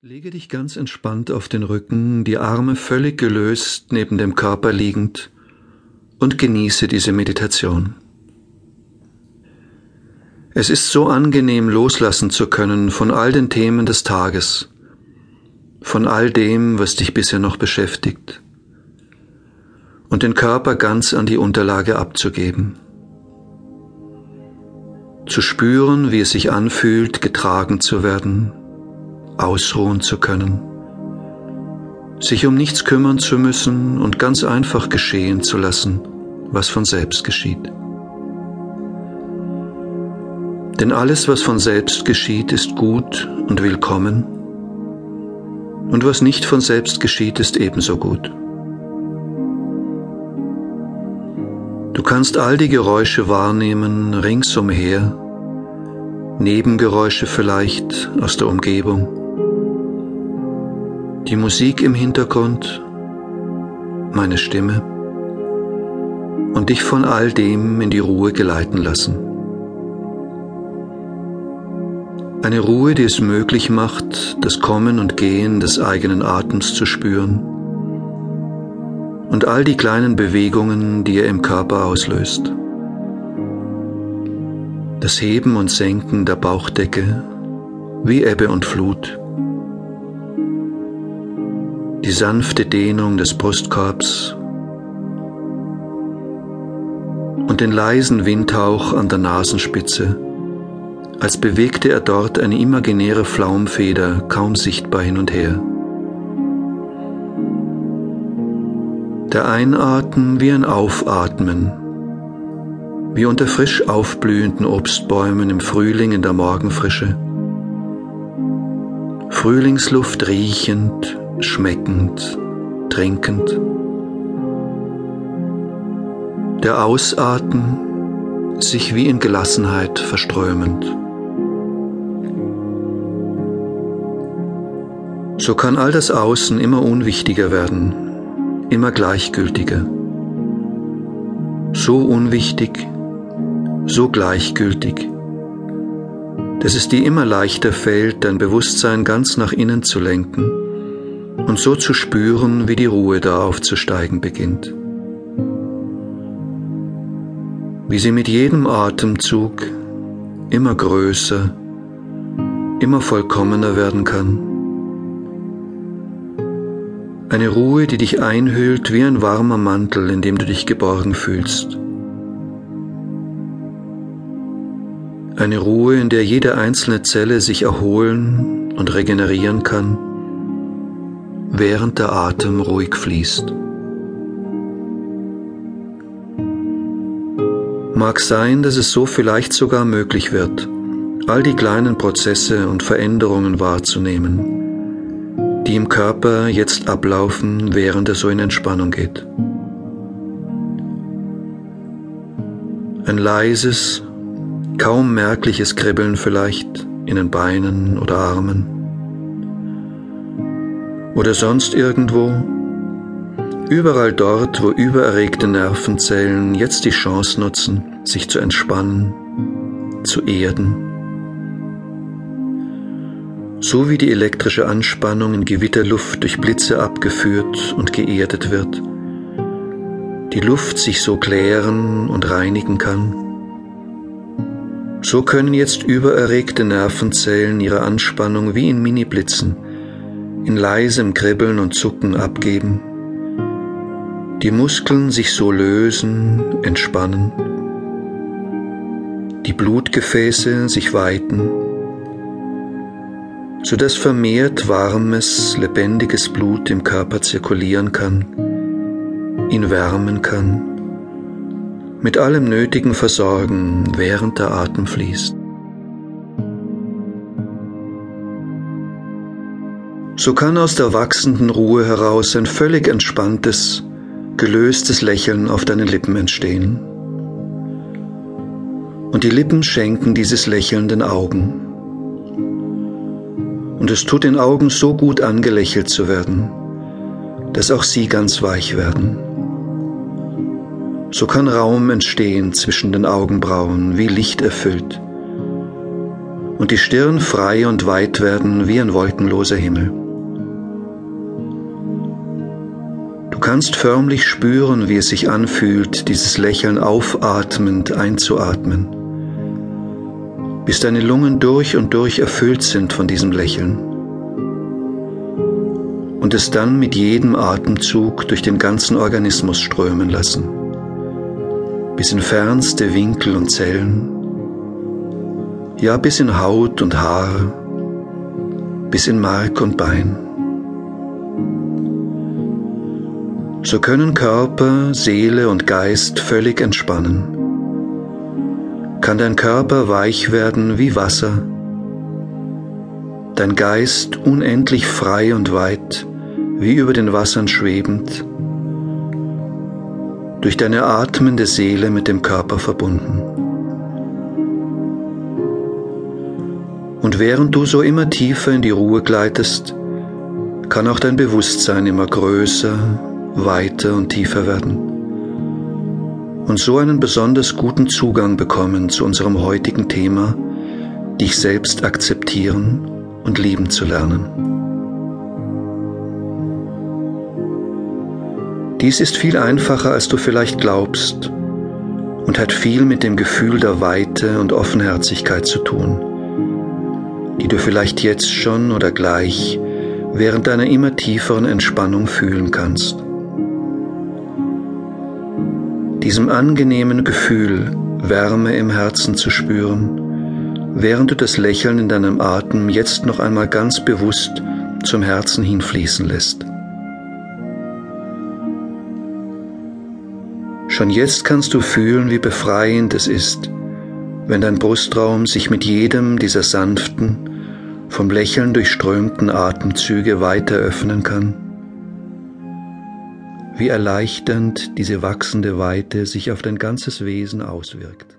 Lege dich ganz entspannt auf den Rücken, die Arme völlig gelöst neben dem Körper liegend und genieße diese Meditation. Es ist so angenehm loslassen zu können von all den Themen des Tages, von all dem, was dich bisher noch beschäftigt, und den Körper ganz an die Unterlage abzugeben. Zu spüren, wie es sich anfühlt, getragen zu werden, ausruhen zu können, sich um nichts kümmern zu müssen und ganz einfach geschehen zu lassen, was von selbst geschieht. Denn alles, was von selbst geschieht, ist gut und willkommen, und was nicht von selbst geschieht, ist ebenso gut. Du kannst all die Geräusche wahrnehmen ringsumher, Nebengeräusche vielleicht aus der Umgebung die Musik im Hintergrund, meine Stimme und dich von all dem in die Ruhe geleiten lassen. Eine Ruhe, die es möglich macht, das Kommen und Gehen des eigenen Atems zu spüren und all die kleinen Bewegungen, die er im Körper auslöst. Das Heben und Senken der Bauchdecke wie Ebbe und Flut die sanfte Dehnung des Brustkorbs und den leisen Windhauch an der Nasenspitze, als bewegte er dort eine imaginäre Flaumfeder kaum sichtbar hin und her. Der Einatmen wie ein Aufatmen, wie unter frisch aufblühenden Obstbäumen im Frühling in der Morgenfrische. Frühlingsluft riechend, schmeckend, trinkend. Der Ausatmen sich wie in Gelassenheit verströmend. So kann all das Außen immer unwichtiger werden, immer gleichgültiger. So unwichtig, so gleichgültig, dass es dir immer leichter fällt, dein Bewusstsein ganz nach innen zu lenken und so zu spüren, wie die Ruhe da aufzusteigen beginnt. Wie sie mit jedem Atemzug immer größer, immer vollkommener werden kann. Eine Ruhe, die dich einhüllt wie ein warmer Mantel, in dem du dich geborgen fühlst. Eine Ruhe, in der jede einzelne Zelle sich erholen und regenerieren kann während der Atem ruhig fließt. Mag sein, dass es so vielleicht sogar möglich wird, all die kleinen Prozesse und Veränderungen wahrzunehmen, die im Körper jetzt ablaufen, während er so in Entspannung geht. Ein leises, kaum merkliches Kribbeln vielleicht in den Beinen oder Armen oder sonst irgendwo, überall dort, wo übererregte Nervenzellen jetzt die Chance nutzen, sich zu entspannen, zu erden. So wie die elektrische Anspannung in Gewitterluft durch Blitze abgeführt und geerdet wird, die Luft sich so klären und reinigen kann, so können jetzt übererregte Nervenzellen ihre Anspannung wie in Mini-Blitzen in leisem Kribbeln und Zucken abgeben, die Muskeln sich so lösen, entspannen, die Blutgefäße sich weiten, so dass vermehrt warmes, lebendiges Blut im Körper zirkulieren kann, ihn wärmen kann, mit allem Nötigen versorgen, während der Atem fließt. So kann aus der wachsenden Ruhe heraus ein völlig entspanntes, gelöstes Lächeln auf deinen Lippen entstehen. Und die Lippen schenken dieses Lächeln den Augen. Und es tut den Augen so gut angelächelt zu werden, dass auch sie ganz weich werden. So kann Raum entstehen zwischen den Augenbrauen, wie Licht erfüllt. und die Stirn frei und weit werden wie ein wolkenloser Himmel. Kannst förmlich spüren, wie es sich anfühlt, dieses Lächeln aufatmend einzuatmen, bis deine Lungen durch und durch erfüllt sind von diesem Lächeln und es dann mit jedem Atemzug durch den ganzen Organismus strömen lassen, bis in fernste Winkel und Zellen, ja bis in Haut und Haar, bis in Mark und Bein. So können Körper, Seele und Geist völlig entspannen. Kann dein Körper weich werden wie Wasser, dein Geist unendlich frei und weit, wie über den Wassern schwebend, durch deine atmende Seele mit dem Körper verbunden. Und während du so immer tiefer in die Ruhe gleitest, kann auch dein Bewusstsein immer größer, weiter und tiefer werden und so einen besonders guten Zugang bekommen zu unserem heutigen Thema, dich selbst akzeptieren und lieben zu lernen. Dies ist viel einfacher, als du vielleicht glaubst und hat viel mit dem Gefühl der Weite und Offenherzigkeit zu tun, die du vielleicht jetzt schon oder gleich während deiner immer tieferen Entspannung fühlen kannst. Diesem angenehmen Gefühl, Wärme im Herzen zu spüren, während du das Lächeln in deinem Atem jetzt noch einmal ganz bewusst zum Herzen hinfließen lässt. Schon jetzt kannst du fühlen, wie befreiend es ist, wenn dein Brustraum sich mit jedem dieser sanften, vom Lächeln durchströmten Atemzüge weiter öffnen kann. Wie erleichternd diese wachsende Weite sich auf dein ganzes Wesen auswirkt.